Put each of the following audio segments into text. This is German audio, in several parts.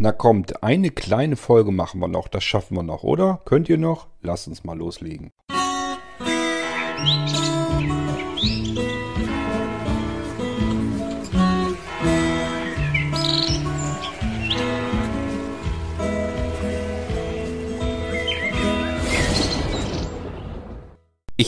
Na kommt, eine kleine Folge machen wir noch, das schaffen wir noch, oder? Könnt ihr noch? Lasst uns mal loslegen.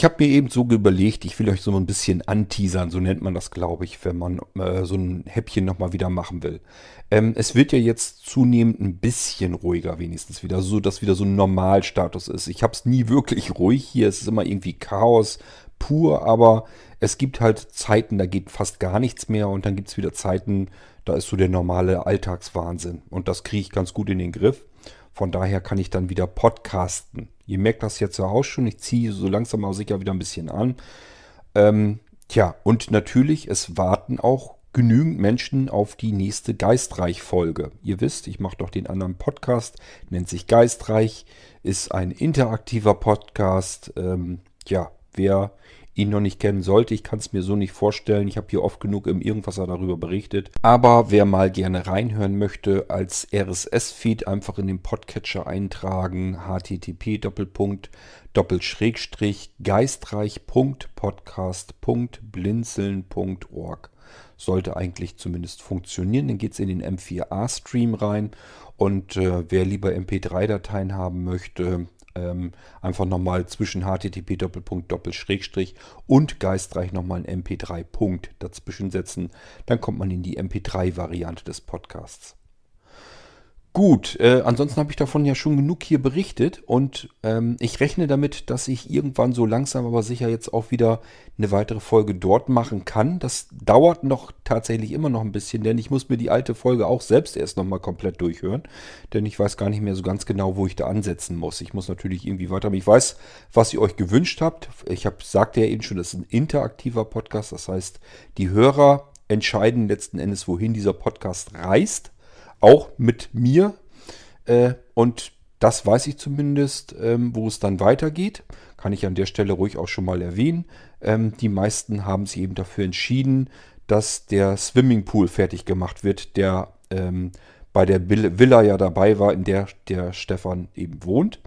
Ich habe mir eben so überlegt, ich will euch so ein bisschen anteasern, so nennt man das, glaube ich, wenn man äh, so ein Häppchen nochmal wieder machen will. Ähm, es wird ja jetzt zunehmend ein bisschen ruhiger wenigstens wieder, so dass wieder so ein Normalstatus ist. Ich habe es nie wirklich ruhig hier, es ist immer irgendwie Chaos pur, aber es gibt halt Zeiten, da geht fast gar nichts mehr und dann gibt es wieder Zeiten, da ist so der normale Alltagswahnsinn und das kriege ich ganz gut in den Griff. Von daher kann ich dann wieder podcasten. Ihr merkt das jetzt ja auch schon. Ich ziehe so langsam aber sicher wieder ein bisschen an. Ähm, tja, und natürlich, es warten auch genügend Menschen auf die nächste Geistreich-Folge. Ihr wisst, ich mache doch den anderen Podcast, nennt sich Geistreich, ist ein interaktiver Podcast. Ähm, ja, wer ihn noch nicht kennen sollte. Ich kann es mir so nicht vorstellen. Ich habe hier oft genug im Irgendwasser darüber berichtet. Aber wer mal gerne reinhören möchte, als RSS-Feed einfach in den Podcatcher eintragen. http doppelpunkt doppelschrägstrich geistreich.podcast.blinzeln.org sollte eigentlich zumindest funktionieren. Dann geht es in den M4A-Stream rein. Und äh, wer lieber MP3-Dateien haben möchte, ähm, einfach nochmal zwischen http Doppelschrägstrich und geistreich nochmal ein mp3 Punkt dazwischen setzen. Dann kommt man in die mp3-Variante des Podcasts. Gut, äh, ansonsten habe ich davon ja schon genug hier berichtet und ähm, ich rechne damit, dass ich irgendwann so langsam aber sicher jetzt auch wieder eine weitere Folge dort machen kann. Das dauert noch tatsächlich immer noch ein bisschen, denn ich muss mir die alte Folge auch selbst erst nochmal komplett durchhören, denn ich weiß gar nicht mehr so ganz genau, wo ich da ansetzen muss. Ich muss natürlich irgendwie weiter. Ich weiß, was ihr euch gewünscht habt. Ich habe sagte ja eben schon, das ist ein interaktiver Podcast, das heißt, die Hörer entscheiden letzten Endes, wohin dieser Podcast reist auch mit mir. Äh, und das weiß ich zumindest, ähm, wo es dann weitergeht. Kann ich an der Stelle ruhig auch schon mal erwähnen. Ähm, die meisten haben sich eben dafür entschieden, dass der Swimmingpool fertig gemacht wird, der ähm, bei der Villa ja dabei war, in der der Stefan eben wohnt.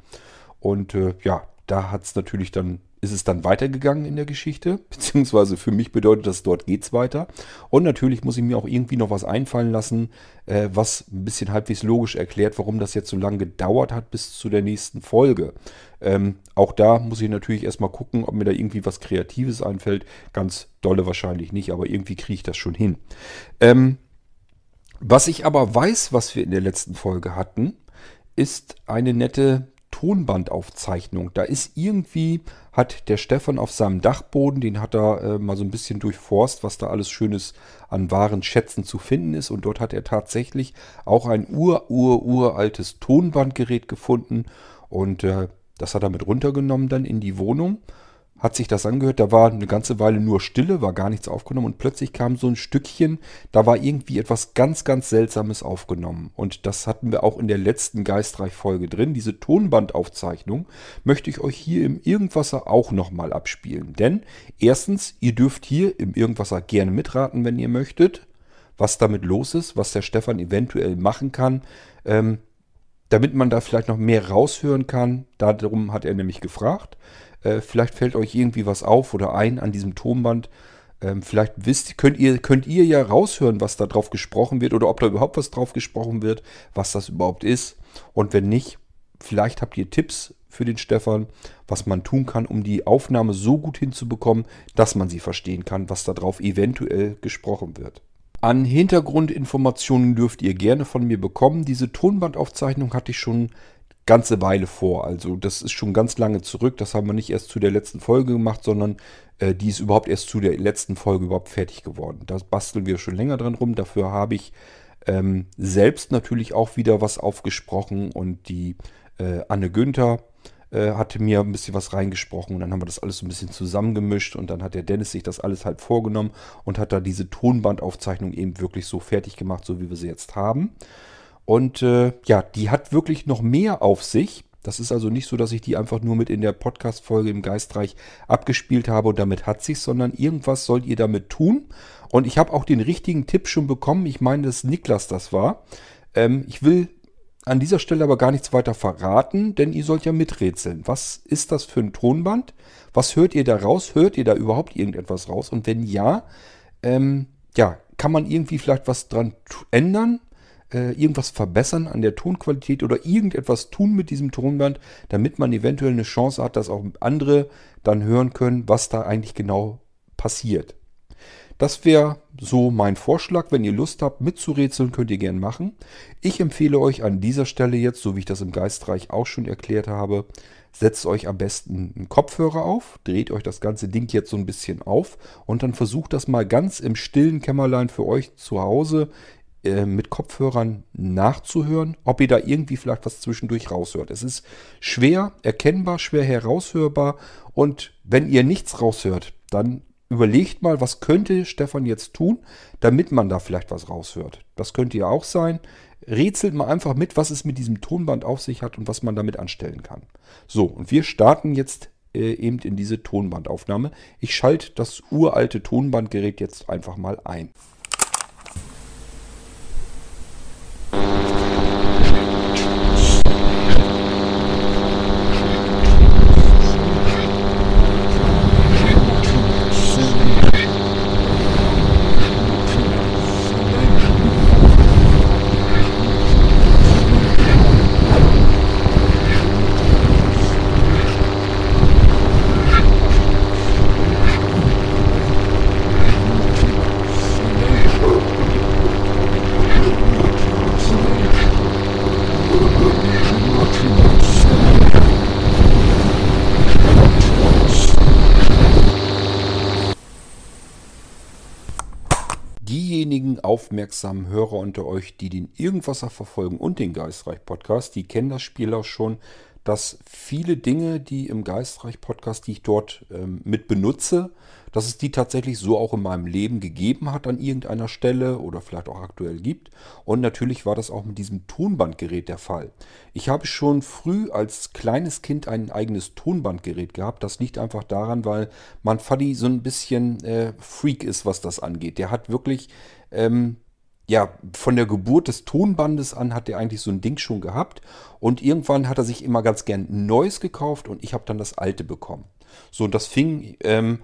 Und äh, ja, da hat es natürlich dann ist es dann weitergegangen in der Geschichte, beziehungsweise für mich bedeutet das, dort geht es weiter. Und natürlich muss ich mir auch irgendwie noch was einfallen lassen, äh, was ein bisschen halbwegs logisch erklärt, warum das jetzt so lange gedauert hat bis zu der nächsten Folge. Ähm, auch da muss ich natürlich erstmal gucken, ob mir da irgendwie was Kreatives einfällt. Ganz dolle wahrscheinlich nicht, aber irgendwie kriege ich das schon hin. Ähm, was ich aber weiß, was wir in der letzten Folge hatten, ist eine nette Tonbandaufzeichnung. Da ist irgendwie, hat der Stefan auf seinem Dachboden, den hat er äh, mal so ein bisschen durchforst, was da alles Schönes an wahren Schätzen zu finden ist. Und dort hat er tatsächlich auch ein ur, ur, uraltes Tonbandgerät gefunden. Und äh, das hat er mit runtergenommen dann in die Wohnung hat sich das angehört. Da war eine ganze Weile nur Stille, war gar nichts aufgenommen und plötzlich kam so ein Stückchen, da war irgendwie etwas ganz, ganz Seltsames aufgenommen. Und das hatten wir auch in der letzten Geistreich-Folge drin. Diese Tonbandaufzeichnung möchte ich euch hier im Irgendwasser auch nochmal abspielen. Denn erstens, ihr dürft hier im Irgendwasser gerne mitraten, wenn ihr möchtet, was damit los ist, was der Stefan eventuell machen kann. Ähm, damit man da vielleicht noch mehr raushören kann. Darum hat er nämlich gefragt. Äh, vielleicht fällt euch irgendwie was auf oder ein an diesem Tonband. Ähm, vielleicht wisst, könnt ihr, könnt ihr ja raushören, was da drauf gesprochen wird oder ob da überhaupt was drauf gesprochen wird, was das überhaupt ist. Und wenn nicht, vielleicht habt ihr Tipps für den Stefan, was man tun kann, um die Aufnahme so gut hinzubekommen, dass man sie verstehen kann, was da drauf eventuell gesprochen wird. An Hintergrundinformationen dürft ihr gerne von mir bekommen. Diese Tonbandaufzeichnung hatte ich schon ganze Weile vor. Also das ist schon ganz lange zurück. Das haben wir nicht erst zu der letzten Folge gemacht, sondern äh, die ist überhaupt erst zu der letzten Folge überhaupt fertig geworden. Da basteln wir schon länger dran rum. Dafür habe ich ähm, selbst natürlich auch wieder was aufgesprochen und die äh, Anne Günther äh, hatte mir ein bisschen was reingesprochen und dann haben wir das alles so ein bisschen zusammengemischt und dann hat der Dennis sich das alles halt vorgenommen und hat da diese Tonbandaufzeichnung eben wirklich so fertig gemacht, so wie wir sie jetzt haben. Und äh, ja, die hat wirklich noch mehr auf sich. Das ist also nicht so, dass ich die einfach nur mit in der Podcast-Folge im Geistreich abgespielt habe und damit hat sich, sondern irgendwas sollt ihr damit tun. Und ich habe auch den richtigen Tipp schon bekommen. Ich meine, dass Niklas das war. Ähm, ich will an dieser Stelle aber gar nichts weiter verraten, denn ihr sollt ja miträtseln. Was ist das für ein Tonband? Was hört ihr da raus? Hört ihr da überhaupt irgendetwas raus? Und wenn ja, ähm, ja, kann man irgendwie vielleicht was dran ändern? Äh, irgendwas verbessern an der Tonqualität oder irgendetwas tun mit diesem Tonband, damit man eventuell eine Chance hat, dass auch andere dann hören können, was da eigentlich genau passiert. Das wäre so mein Vorschlag. Wenn ihr Lust habt, mitzurätseln, könnt ihr gerne machen. Ich empfehle euch an dieser Stelle jetzt, so wie ich das im Geistreich auch schon erklärt habe, setzt euch am besten einen Kopfhörer auf, dreht euch das ganze Ding jetzt so ein bisschen auf und dann versucht das mal ganz im stillen Kämmerlein für euch zu Hause äh, mit Kopfhörern nachzuhören, ob ihr da irgendwie vielleicht was zwischendurch raushört. Es ist schwer erkennbar, schwer heraushörbar und wenn ihr nichts raushört, dann überlegt mal, was könnte Stefan jetzt tun, damit man da vielleicht was raushört. Das könnte ja auch sein. Rätselt mal einfach mit, was es mit diesem Tonband auf sich hat und was man damit anstellen kann. So, und wir starten jetzt äh, eben in diese Tonbandaufnahme. Ich schalte das uralte Tonbandgerät jetzt einfach mal ein. Aufmerksamen Hörer unter euch, die den Irgendwasser verfolgen und den Geistreich Podcast, die kennen das Spiel auch schon, dass viele Dinge, die im Geistreich Podcast, die ich dort ähm, mit benutze, dass es die tatsächlich so auch in meinem Leben gegeben hat an irgendeiner Stelle oder vielleicht auch aktuell gibt. Und natürlich war das auch mit diesem Tonbandgerät der Fall. Ich habe schon früh als kleines Kind ein eigenes Tonbandgerät gehabt. Das liegt einfach daran, weil mein Faddy so ein bisschen äh, Freak ist, was das angeht. Der hat wirklich ähm, ja, von der Geburt des Tonbandes an hat er eigentlich so ein Ding schon gehabt. Und irgendwann hat er sich immer ganz gern ein neues gekauft und ich habe dann das alte bekommen. So, und das fing, ähm,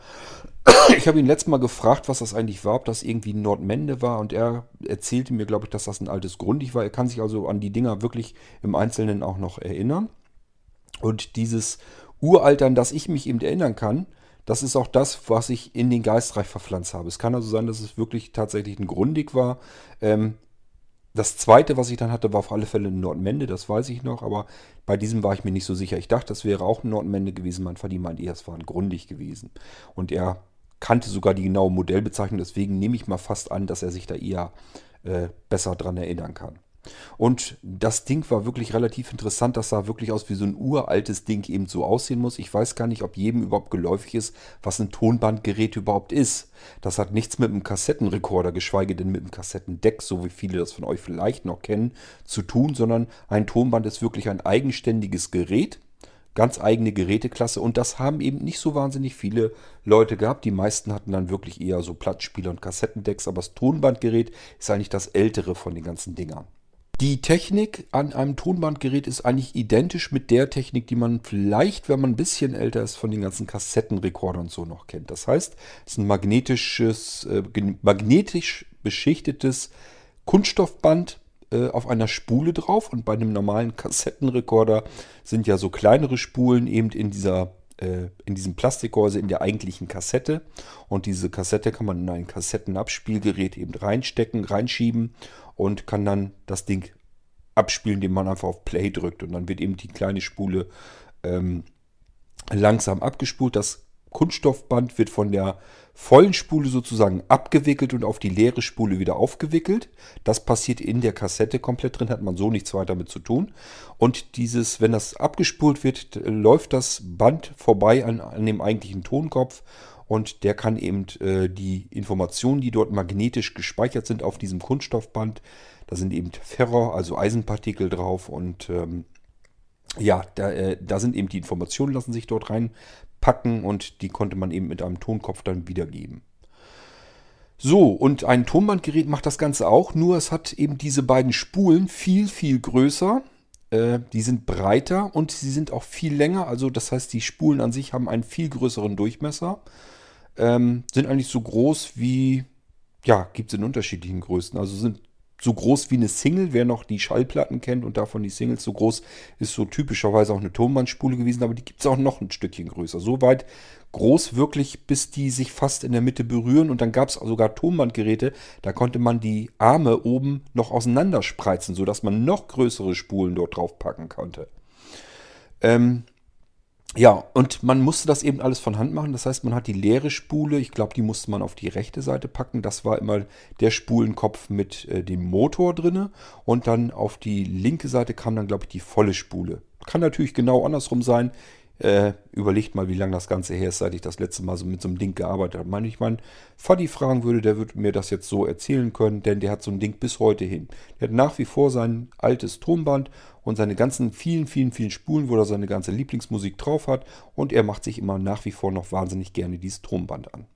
ich habe ihn letztes Mal gefragt, was das eigentlich war, ob das irgendwie Nordmende war. Und er erzählte mir, glaube ich, dass das ein altes Grundig war. Er kann sich also an die Dinger wirklich im Einzelnen auch noch erinnern. Und dieses Uralter, an das ich mich eben erinnern kann, das ist auch das, was ich in den Geistreich verpflanzt habe. Es kann also sein, dass es wirklich tatsächlich ein Grundig war. Ähm, das zweite, was ich dann hatte, war auf alle Fälle ein Nordmende, das weiß ich noch, aber bei diesem war ich mir nicht so sicher. Ich dachte, das wäre auch ein Nordmende gewesen. Mein Vati meinte, es war ein Grundig gewesen. Und er kannte sogar die genaue Modellbezeichnung, deswegen nehme ich mal fast an, dass er sich da eher äh, besser dran erinnern kann. Und das Ding war wirklich relativ interessant. Das sah wirklich aus wie so ein uraltes Ding eben so aussehen muss. Ich weiß gar nicht, ob jedem überhaupt geläufig ist, was ein Tonbandgerät überhaupt ist. Das hat nichts mit einem Kassettenrekorder, geschweige denn mit einem Kassettendeck, so wie viele das von euch vielleicht noch kennen, zu tun, sondern ein Tonband ist wirklich ein eigenständiges Gerät. Ganz eigene Geräteklasse und das haben eben nicht so wahnsinnig viele Leute gehabt. Die meisten hatten dann wirklich eher so Plattspieler und Kassettendecks, aber das Tonbandgerät ist eigentlich das ältere von den ganzen Dingern. Die Technik an einem Tonbandgerät ist eigentlich identisch mit der Technik, die man vielleicht, wenn man ein bisschen älter ist, von den ganzen Kassettenrekordern und so noch kennt. Das heißt, es ist ein magnetisches, äh, magnetisch beschichtetes Kunststoffband äh, auf einer Spule drauf. Und bei einem normalen Kassettenrekorder sind ja so kleinere Spulen eben in dieser äh, in diesem Plastikgehäuse in der eigentlichen Kassette. Und diese Kassette kann man in ein Kassettenabspielgerät eben reinstecken, reinschieben und kann dann das Ding abspielen, indem man einfach auf Play drückt. Und dann wird eben die kleine Spule ähm, langsam abgespult. Das Kunststoffband wird von der vollen Spule sozusagen abgewickelt und auf die leere Spule wieder aufgewickelt. Das passiert in der Kassette komplett drin, hat man so nichts weiter mit zu tun. Und dieses, wenn das abgespult wird, läuft das Band vorbei an, an dem eigentlichen Tonkopf und der kann eben äh, die Informationen, die dort magnetisch gespeichert sind auf diesem Kunststoffband, da sind eben Ferro, also Eisenpartikel drauf und ähm, ja, da, äh, da sind eben die Informationen, lassen sich dort reinpacken und die konnte man eben mit einem Tonkopf dann wiedergeben. So, und ein Tonbandgerät macht das Ganze auch, nur es hat eben diese beiden Spulen viel, viel größer. Äh, die sind breiter und sie sind auch viel länger. Also das heißt, die Spulen an sich haben einen viel größeren Durchmesser. Ähm, sind eigentlich so groß wie, ja, gibt es in unterschiedlichen Größen. Also sind so groß wie eine Single, wer noch die Schallplatten kennt und davon die Singles so groß, ist so typischerweise auch eine Tonbandspule gewesen, aber die gibt es auch noch ein Stückchen größer. So weit groß wirklich, bis die sich fast in der Mitte berühren und dann gab es sogar Tonbandgeräte, da konnte man die Arme oben noch auseinanderspreizen, sodass man noch größere Spulen dort drauf packen konnte. Ähm, ja, und man musste das eben alles von Hand machen. Das heißt, man hat die leere Spule, ich glaube, die musste man auf die rechte Seite packen. Das war immer der Spulenkopf mit äh, dem Motor drinne. Und dann auf die linke Seite kam dann, glaube ich, die volle Spule. Kann natürlich genau andersrum sein. Äh, überlegt mal, wie lange das Ganze her ist, seit ich das letzte Mal so mit so einem Ding gearbeitet habe. Wenn ich meinen Faddy fragen würde, der würde mir das jetzt so erzählen können, denn der hat so ein Ding bis heute hin. Der hat nach wie vor sein altes Tonband und seine ganzen vielen, vielen, vielen Spulen, wo er seine ganze Lieblingsmusik drauf hat und er macht sich immer nach wie vor noch wahnsinnig gerne dieses Tonband an.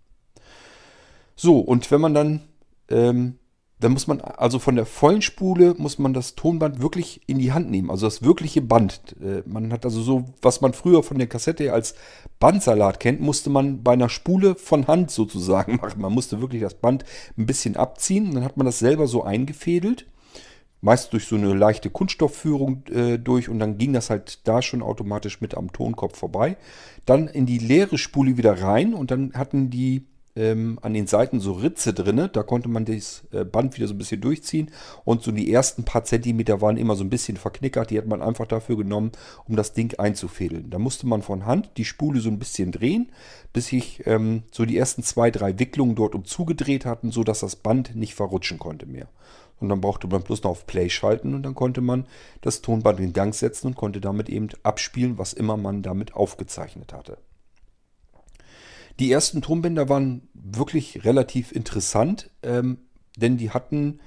So, und wenn man dann ähm, dann muss man, also von der vollen Spule muss man das Tonband wirklich in die Hand nehmen, also das wirkliche Band. Äh, man hat also so, was man früher von der Kassette als Bandsalat kennt, musste man bei einer Spule von Hand sozusagen machen. Man musste wirklich das Band ein bisschen abziehen, dann hat man das selber so eingefädelt meist durch so eine leichte Kunststoffführung äh, durch und dann ging das halt da schon automatisch mit am Tonkopf vorbei. Dann in die leere Spule wieder rein und dann hatten die ähm, an den Seiten so Ritze drin. Da konnte man das äh, Band wieder so ein bisschen durchziehen. Und so die ersten paar Zentimeter waren immer so ein bisschen verknickert. Die hat man einfach dafür genommen, um das Ding einzufädeln. Da musste man von Hand die Spule so ein bisschen drehen, bis sich ähm, so die ersten zwei, drei Wicklungen dort um zugedreht hatten, sodass das Band nicht verrutschen konnte mehr. Und dann brauchte man bloß noch auf Play schalten und dann konnte man das Tonband in Gang setzen und konnte damit eben abspielen, was immer man damit aufgezeichnet hatte. Die ersten Tonbänder waren wirklich relativ interessant, ähm, denn die hatten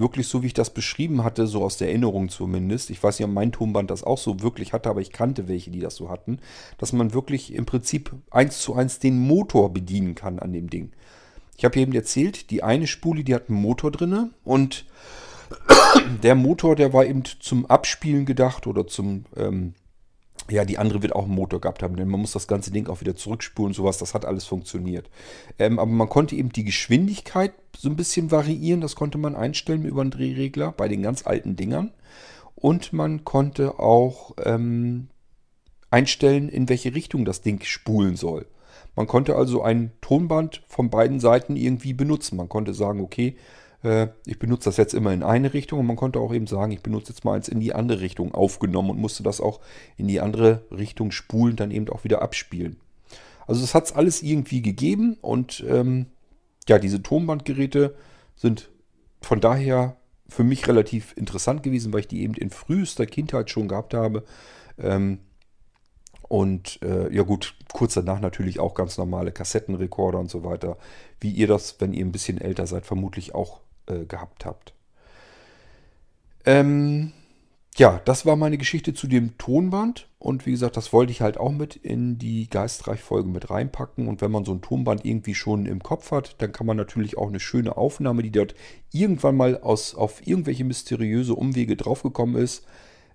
wirklich so, wie ich das beschrieben hatte, so aus der Erinnerung zumindest. Ich weiß nicht, ob mein Tonband das auch so wirklich hatte, aber ich kannte welche, die das so hatten, dass man wirklich im Prinzip eins zu eins den Motor bedienen kann an dem Ding. Ich habe eben erzählt, die eine Spule, die hat einen Motor drinne und der Motor, der war eben zum Abspielen gedacht oder zum ähm, ja, die andere wird auch einen Motor gehabt haben, denn man muss das ganze Ding auch wieder zurückspulen, sowas, das hat alles funktioniert. Ähm, aber man konnte eben die Geschwindigkeit so ein bisschen variieren, das konnte man einstellen über einen Drehregler bei den ganz alten Dingern. Und man konnte auch ähm, einstellen, in welche Richtung das Ding spulen soll. Man konnte also ein Tonband von beiden Seiten irgendwie benutzen. Man konnte sagen, okay, ich benutze das jetzt immer in eine Richtung und man konnte auch eben sagen, ich benutze jetzt mal eins in die andere Richtung aufgenommen und musste das auch in die andere Richtung spulen, dann eben auch wieder abspielen. Also das hat es alles irgendwie gegeben und ähm, ja, diese Tonbandgeräte sind von daher für mich relativ interessant gewesen, weil ich die eben in frühester Kindheit schon gehabt habe. Ähm, und äh, ja gut, kurz danach natürlich auch ganz normale Kassettenrekorder und so weiter, wie ihr das, wenn ihr ein bisschen älter seid, vermutlich auch äh, gehabt habt. Ähm, ja, das war meine Geschichte zu dem Tonband. Und wie gesagt, das wollte ich halt auch mit in die Geistreich-Folge mit reinpacken. Und wenn man so ein Tonband irgendwie schon im Kopf hat, dann kann man natürlich auch eine schöne Aufnahme, die dort irgendwann mal aus, auf irgendwelche mysteriöse Umwege draufgekommen ist,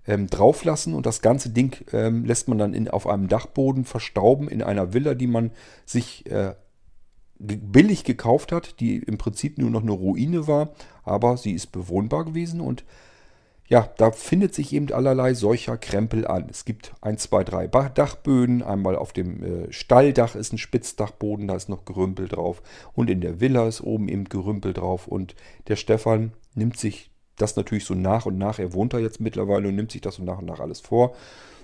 ähm, drauflassen. Und das ganze Ding ähm, lässt man dann in, auf einem Dachboden verstauben in einer Villa, die man sich äh, billig gekauft hat, die im Prinzip nur noch eine Ruine war, aber sie ist bewohnbar gewesen und ja, da findet sich eben allerlei solcher Krempel an. Es gibt ein, zwei, drei Dachböden. Einmal auf dem äh, Stalldach ist ein Spitzdachboden, da ist noch Gerümpel drauf. Und in der Villa ist oben eben Gerümpel drauf. Und der Stefan nimmt sich das natürlich so nach und nach. Er wohnt da jetzt mittlerweile und nimmt sich das so nach und nach alles vor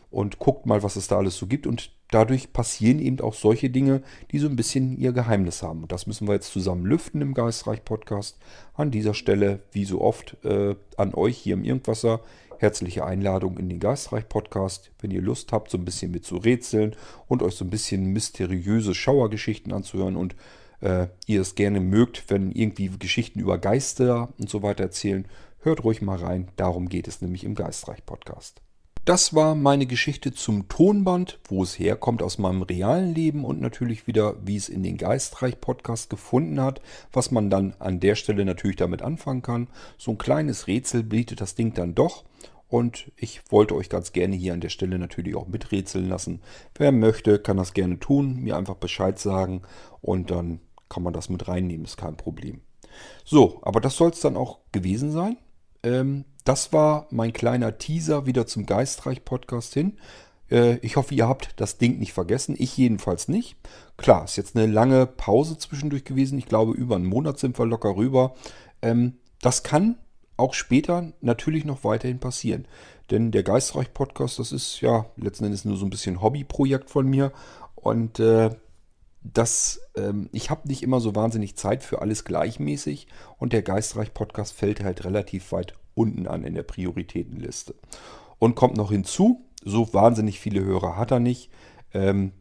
und guckt mal, was es da alles so gibt. Und dadurch passieren eben auch solche Dinge, die so ein bisschen ihr Geheimnis haben. Und das müssen wir jetzt zusammen lüften im Geistreich-Podcast. An dieser Stelle, wie so oft, äh, an euch hier im Irgendwasser. Herzliche Einladung in den Geistreich-Podcast. Wenn ihr Lust habt, so ein bisschen mit zu rätseln und euch so ein bisschen mysteriöse Schauergeschichten anzuhören und äh, ihr es gerne mögt, wenn irgendwie Geschichten über Geister und so weiter erzählen, hört ruhig mal rein. Darum geht es nämlich im Geistreich-Podcast. Das war meine Geschichte zum Tonband, wo es herkommt aus meinem realen Leben und natürlich wieder, wie es in den Geistreich-Podcast gefunden hat, was man dann an der Stelle natürlich damit anfangen kann. So ein kleines Rätsel bietet das Ding dann doch. Und ich wollte euch ganz gerne hier an der Stelle natürlich auch miträtseln lassen. Wer möchte, kann das gerne tun, mir einfach Bescheid sagen und dann kann man das mit reinnehmen, ist kein Problem. So, aber das soll es dann auch gewesen sein. Ähm, das war mein kleiner Teaser wieder zum Geistreich-Podcast hin. Äh, ich hoffe, ihr habt das Ding nicht vergessen. Ich jedenfalls nicht. Klar, ist jetzt eine lange Pause zwischendurch gewesen. Ich glaube, über einen Monat sind wir locker rüber. Ähm, das kann auch später natürlich noch weiterhin passieren. Denn der Geistreich-Podcast, das ist ja letzten Endes nur so ein bisschen Hobbyprojekt von mir. Und äh, das, ähm, ich habe nicht immer so wahnsinnig Zeit für alles gleichmäßig. Und der Geistreich-Podcast fällt halt relativ weit unten an in der Prioritätenliste. Und kommt noch hinzu, so wahnsinnig viele Hörer hat er nicht. Ähm,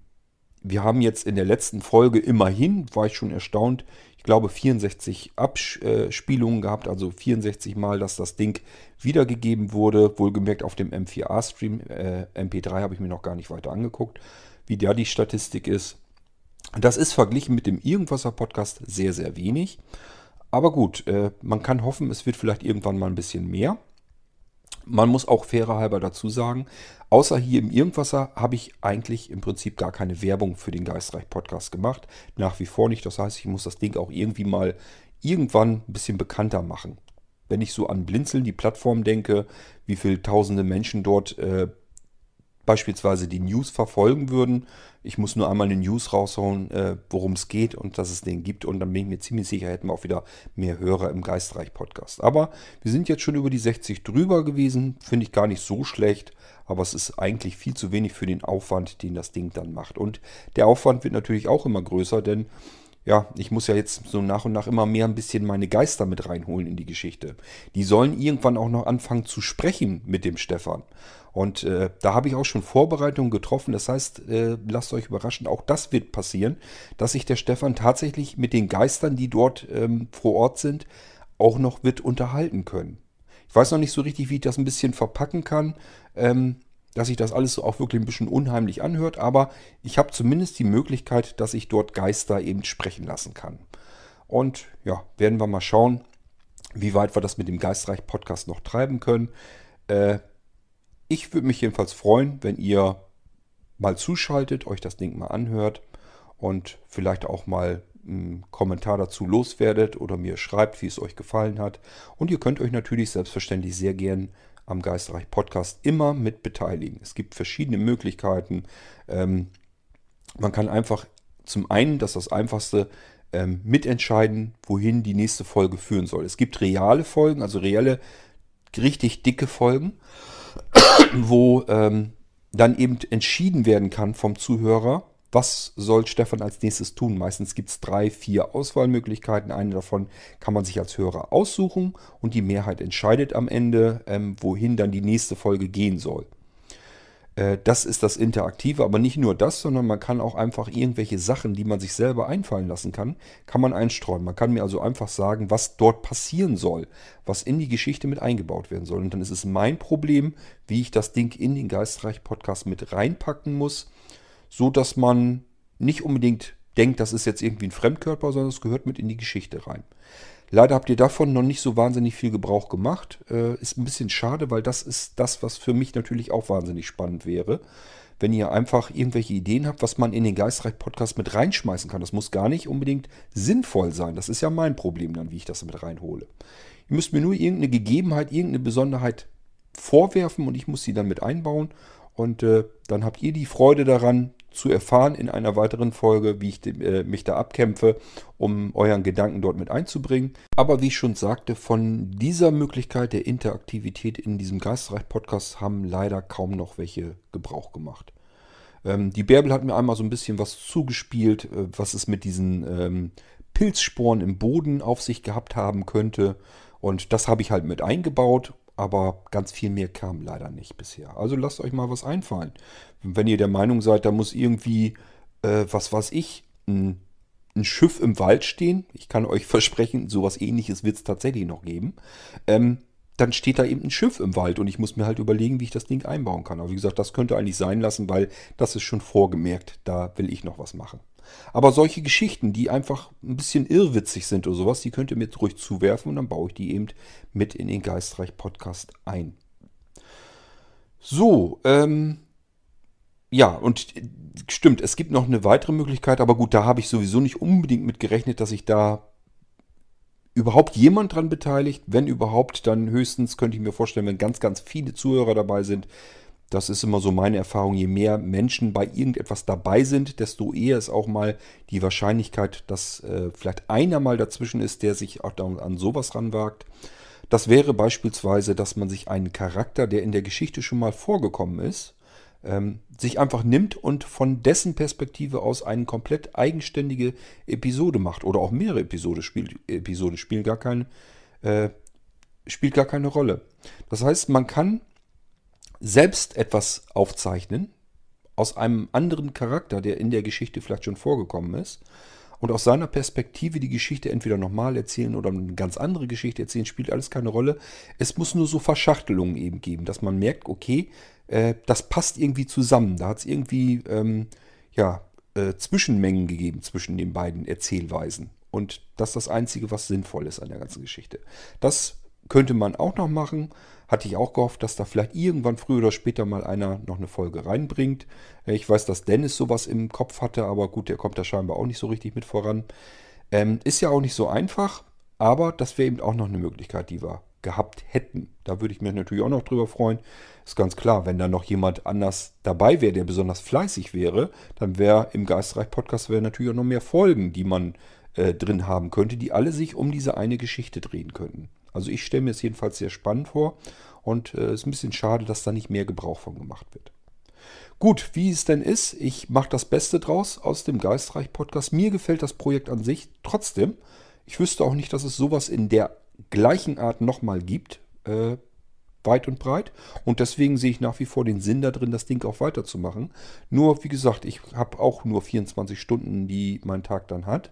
wir haben jetzt in der letzten Folge immerhin, war ich schon erstaunt, ich glaube 64 Abspielungen gehabt, also 64 Mal, dass das Ding wiedergegeben wurde. Wohlgemerkt auf dem M4A-Stream. Äh, MP3 habe ich mir noch gar nicht weiter angeguckt, wie da die Statistik ist. Das ist verglichen mit dem Irgendwasser-Podcast sehr, sehr wenig. Aber gut, äh, man kann hoffen, es wird vielleicht irgendwann mal ein bisschen mehr. Man muss auch fairer halber dazu sagen, außer hier im Irgendwasser habe ich eigentlich im Prinzip gar keine Werbung für den Geistreich Podcast gemacht. Nach wie vor nicht. Das heißt, ich muss das Ding auch irgendwie mal irgendwann ein bisschen bekannter machen. Wenn ich so an Blinzeln, die Plattform denke, wie viele tausende Menschen dort äh, beispielsweise die News verfolgen würden. Ich muss nur einmal eine News raushauen, äh, worum es geht und dass es den gibt. Und dann bin ich mir ziemlich sicher, hätten wir auch wieder mehr Hörer im Geistreich-Podcast. Aber wir sind jetzt schon über die 60 drüber gewesen. Finde ich gar nicht so schlecht. Aber es ist eigentlich viel zu wenig für den Aufwand, den das Ding dann macht. Und der Aufwand wird natürlich auch immer größer, denn ja, ich muss ja jetzt so nach und nach immer mehr ein bisschen meine Geister mit reinholen in die Geschichte. Die sollen irgendwann auch noch anfangen zu sprechen mit dem Stefan. Und äh, da habe ich auch schon Vorbereitungen getroffen. Das heißt, äh, lasst euch überraschen, auch das wird passieren, dass sich der Stefan tatsächlich mit den Geistern, die dort ähm, vor Ort sind, auch noch wird unterhalten können. Ich weiß noch nicht so richtig, wie ich das ein bisschen verpacken kann, ähm, dass sich das alles so auch wirklich ein bisschen unheimlich anhört, aber ich habe zumindest die Möglichkeit, dass ich dort Geister eben sprechen lassen kann. Und ja, werden wir mal schauen, wie weit wir das mit dem Geistreich-Podcast noch treiben können. Äh, ich würde mich jedenfalls freuen, wenn ihr mal zuschaltet, euch das Ding mal anhört und vielleicht auch mal einen Kommentar dazu loswerdet oder mir schreibt, wie es euch gefallen hat. Und ihr könnt euch natürlich selbstverständlich sehr gern am Geistreich Podcast immer mit beteiligen. Es gibt verschiedene Möglichkeiten. Ähm, man kann einfach zum einen, das ist das Einfachste, ähm, mitentscheiden, wohin die nächste Folge führen soll. Es gibt reale Folgen, also reelle, richtig dicke Folgen wo ähm, dann eben entschieden werden kann vom Zuhörer, was soll Stefan als nächstes tun. Meistens gibt es drei, vier Auswahlmöglichkeiten. Eine davon kann man sich als Hörer aussuchen und die Mehrheit entscheidet am Ende, ähm, wohin dann die nächste Folge gehen soll. Äh, das ist das Interaktive, aber nicht nur das, sondern man kann auch einfach irgendwelche Sachen, die man sich selber einfallen lassen kann, kann man einstreuen. Man kann mir also einfach sagen, was dort passieren soll, was in die Geschichte mit eingebaut werden soll. Und dann ist es mein Problem, wie ich das Ding in den Geistreich-Podcast mit reinpacken muss, so dass man nicht unbedingt denkt, das ist jetzt irgendwie ein Fremdkörper, sondern es gehört mit in die Geschichte rein. Leider habt ihr davon noch nicht so wahnsinnig viel Gebrauch gemacht. Äh, ist ein bisschen schade, weil das ist das, was für mich natürlich auch wahnsinnig spannend wäre. Wenn ihr einfach irgendwelche Ideen habt, was man in den Geistreich-Podcast mit reinschmeißen kann. Das muss gar nicht unbedingt sinnvoll sein. Das ist ja mein Problem dann, wie ich das mit reinhole. Ihr müsst mir nur irgendeine Gegebenheit, irgendeine Besonderheit vorwerfen und ich muss sie dann mit einbauen. Und äh, dann habt ihr die Freude daran, zu erfahren in einer weiteren Folge, wie ich äh, mich da abkämpfe, um euren Gedanken dort mit einzubringen. Aber wie ich schon sagte, von dieser Möglichkeit der Interaktivität in diesem Geistreich-Podcast haben leider kaum noch welche Gebrauch gemacht. Ähm, die Bärbel hat mir einmal so ein bisschen was zugespielt, äh, was es mit diesen ähm, Pilzsporen im Boden auf sich gehabt haben könnte. Und das habe ich halt mit eingebaut aber ganz viel mehr kam leider nicht bisher. Also lasst euch mal was einfallen. Wenn ihr der Meinung seid, da muss irgendwie, äh, was weiß ich, ein, ein, Schiff im Wald stehen, ich kann euch versprechen, sowas ähnliches wird es tatsächlich noch geben, ähm, dann steht da eben ein Schiff im Wald und ich muss mir halt überlegen, wie ich das Ding einbauen kann. Aber wie gesagt, das könnte eigentlich sein lassen, weil das ist schon vorgemerkt, da will ich noch was machen. Aber solche Geschichten, die einfach ein bisschen irrwitzig sind oder sowas, die könnt ihr mir ruhig zuwerfen und dann baue ich die eben mit in den Geistreich Podcast ein. So, ähm, ja, und äh, stimmt, es gibt noch eine weitere Möglichkeit, aber gut, da habe ich sowieso nicht unbedingt mit gerechnet, dass ich da überhaupt jemand dran beteiligt. Wenn überhaupt, dann höchstens könnte ich mir vorstellen, wenn ganz, ganz viele Zuhörer dabei sind. Das ist immer so meine Erfahrung. Je mehr Menschen bei irgendetwas dabei sind, desto eher ist auch mal die Wahrscheinlichkeit, dass äh, vielleicht einer mal dazwischen ist, der sich auch an sowas ranwagt. Das wäre beispielsweise, dass man sich einen Charakter, der in der Geschichte schon mal vorgekommen ist, ähm, sich einfach nimmt und von dessen Perspektive aus eine komplett eigenständige Episode macht oder auch mehrere Episode spielt, Episoden spielen gar keine, äh, spielt gar keine Rolle. Das heißt, man kann selbst etwas aufzeichnen aus einem anderen Charakter, der in der Geschichte vielleicht schon vorgekommen ist und aus seiner Perspektive die Geschichte entweder nochmal erzählen oder eine ganz andere Geschichte erzählen, spielt alles keine Rolle. Es muss nur so Verschachtelungen eben geben, dass man merkt, okay, äh, das passt irgendwie zusammen. Da hat es irgendwie ähm, ja, äh, Zwischenmengen gegeben zwischen den beiden Erzählweisen. Und das ist das Einzige, was sinnvoll ist an der ganzen Geschichte. Das könnte man auch noch machen. Hatte ich auch gehofft, dass da vielleicht irgendwann früher oder später mal einer noch eine Folge reinbringt. Äh, ich weiß, dass Dennis sowas im Kopf hatte, aber gut, der kommt da scheinbar auch nicht so richtig mit voran. Ähm, ist ja auch nicht so einfach, aber das wäre eben auch noch eine Möglichkeit, die wir gehabt hätten. Da würde ich mich natürlich auch noch drüber freuen. Ist ganz klar, wenn da noch jemand anders dabei wäre, der besonders fleißig wäre, dann wäre im Geistreich-Podcast natürlich auch noch mehr Folgen, die man äh, drin haben könnte, die alle sich um diese eine Geschichte drehen könnten. Also ich stelle mir es jedenfalls sehr spannend vor und es äh, ist ein bisschen schade, dass da nicht mehr Gebrauch von gemacht wird. Gut, wie es denn ist, ich mache das Beste draus aus dem Geistreich-Podcast. Mir gefällt das Projekt an sich trotzdem. Ich wüsste auch nicht, dass es sowas in der gleichen Art nochmal gibt, äh, weit und breit. Und deswegen sehe ich nach wie vor den Sinn da drin, das Ding auch weiterzumachen. Nur, wie gesagt, ich habe auch nur 24 Stunden, die mein Tag dann hat.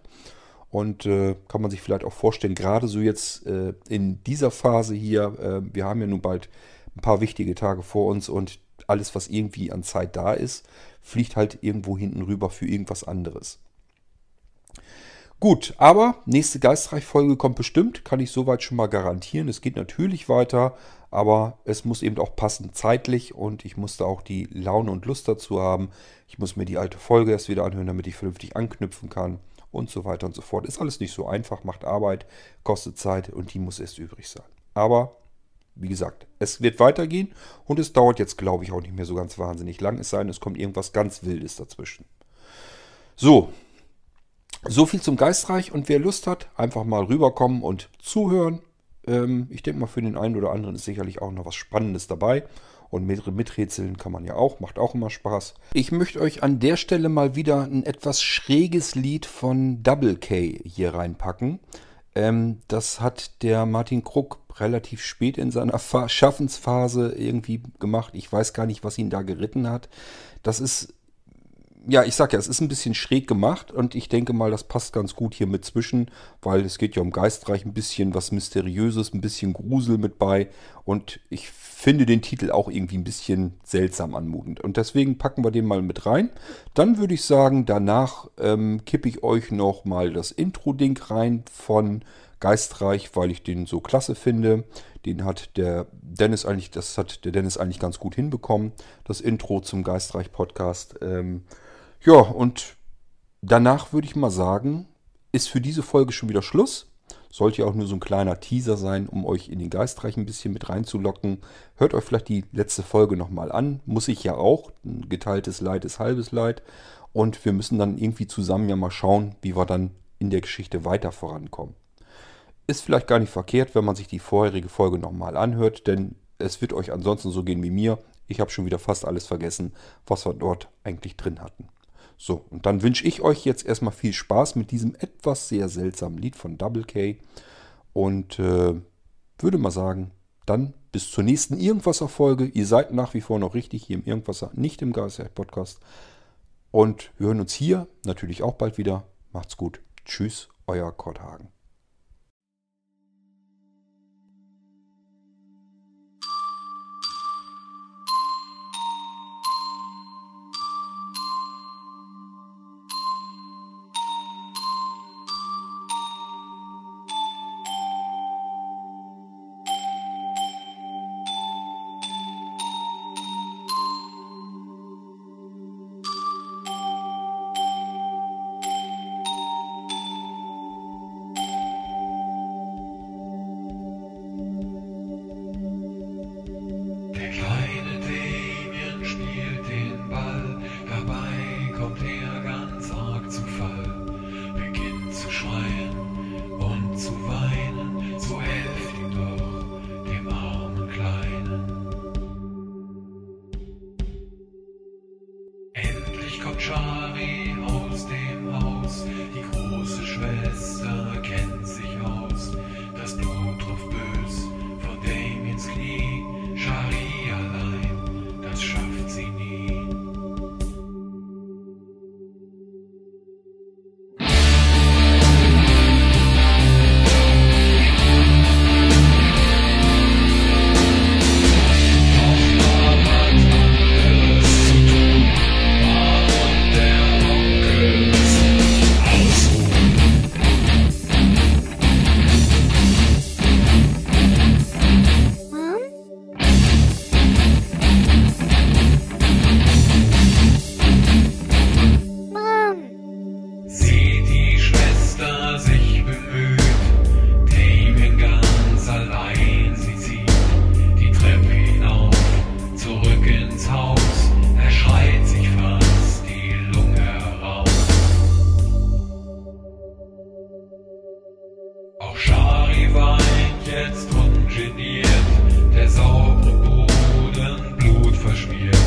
Und äh, kann man sich vielleicht auch vorstellen, gerade so jetzt äh, in dieser Phase hier, äh, wir haben ja nun bald ein paar wichtige Tage vor uns und alles, was irgendwie an Zeit da ist, fliegt halt irgendwo hinten rüber für irgendwas anderes. Gut, aber nächste Geistreich-Folge kommt bestimmt, kann ich soweit schon mal garantieren. Es geht natürlich weiter, aber es muss eben auch passen zeitlich und ich muss da auch die Laune und Lust dazu haben. Ich muss mir die alte Folge erst wieder anhören, damit ich vernünftig anknüpfen kann und so weiter und so fort. Ist alles nicht so einfach, macht Arbeit, kostet Zeit und die muss erst übrig sein. Aber wie gesagt, es wird weitergehen und es dauert jetzt, glaube ich, auch nicht mehr so ganz wahnsinnig lang. Es sei denn, es kommt irgendwas ganz Wildes dazwischen. So, so viel zum Geistreich und wer Lust hat, einfach mal rüberkommen und zuhören. Ähm, ich denke mal, für den einen oder anderen ist sicherlich auch noch was Spannendes dabei. Und mit, miträtseln kann man ja auch, macht auch immer Spaß. Ich möchte euch an der Stelle mal wieder ein etwas schräges Lied von Double K hier reinpacken. Ähm, das hat der Martin Krug relativ spät in seiner Schaffensphase irgendwie gemacht. Ich weiß gar nicht, was ihn da geritten hat. Das ist ja, ich sag ja, es ist ein bisschen schräg gemacht und ich denke mal, das passt ganz gut hier mit zwischen, weil es geht ja um Geistreich, ein bisschen was Mysteriöses, ein bisschen Grusel mit bei und ich finde den Titel auch irgendwie ein bisschen seltsam anmutend und deswegen packen wir den mal mit rein. Dann würde ich sagen, danach ähm, kippe ich euch noch mal das Intro-Ding rein von Geistreich, weil ich den so klasse finde. Den hat der Dennis eigentlich, das hat der Dennis eigentlich ganz gut hinbekommen. Das Intro zum Geistreich-Podcast. Ähm, ja, und danach würde ich mal sagen, ist für diese Folge schon wieder Schluss. Sollte ja auch nur so ein kleiner Teaser sein, um euch in den Geistreich ein bisschen mit reinzulocken. Hört euch vielleicht die letzte Folge nochmal an. Muss ich ja auch. Ein geteiltes Leid ist halbes Leid. Und wir müssen dann irgendwie zusammen ja mal schauen, wie wir dann in der Geschichte weiter vorankommen. Ist vielleicht gar nicht verkehrt, wenn man sich die vorherige Folge nochmal anhört, denn es wird euch ansonsten so gehen wie mir. Ich habe schon wieder fast alles vergessen, was wir dort eigentlich drin hatten. So, und dann wünsche ich euch jetzt erstmal viel Spaß mit diesem etwas sehr seltsamen Lied von Double K. Und äh, würde mal sagen, dann bis zur nächsten Irgendwasser-Folge. Ihr seid nach wie vor noch richtig hier im Irgendwasser, nicht im Geistreich-Podcast. Und wir hören uns hier natürlich auch bald wieder. Macht's gut. Tschüss, euer Kurt Hagen. jetzt ungeniert, der saubere Boden Blut verschmiert.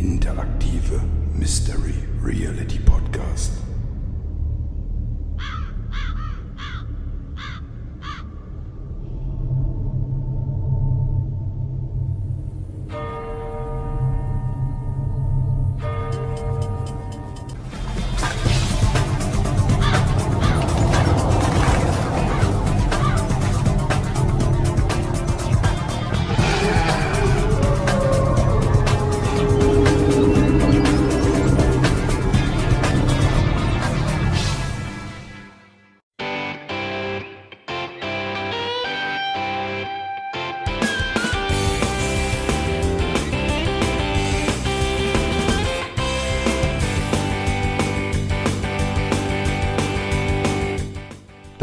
Interaktive Mystery Reality Podcast.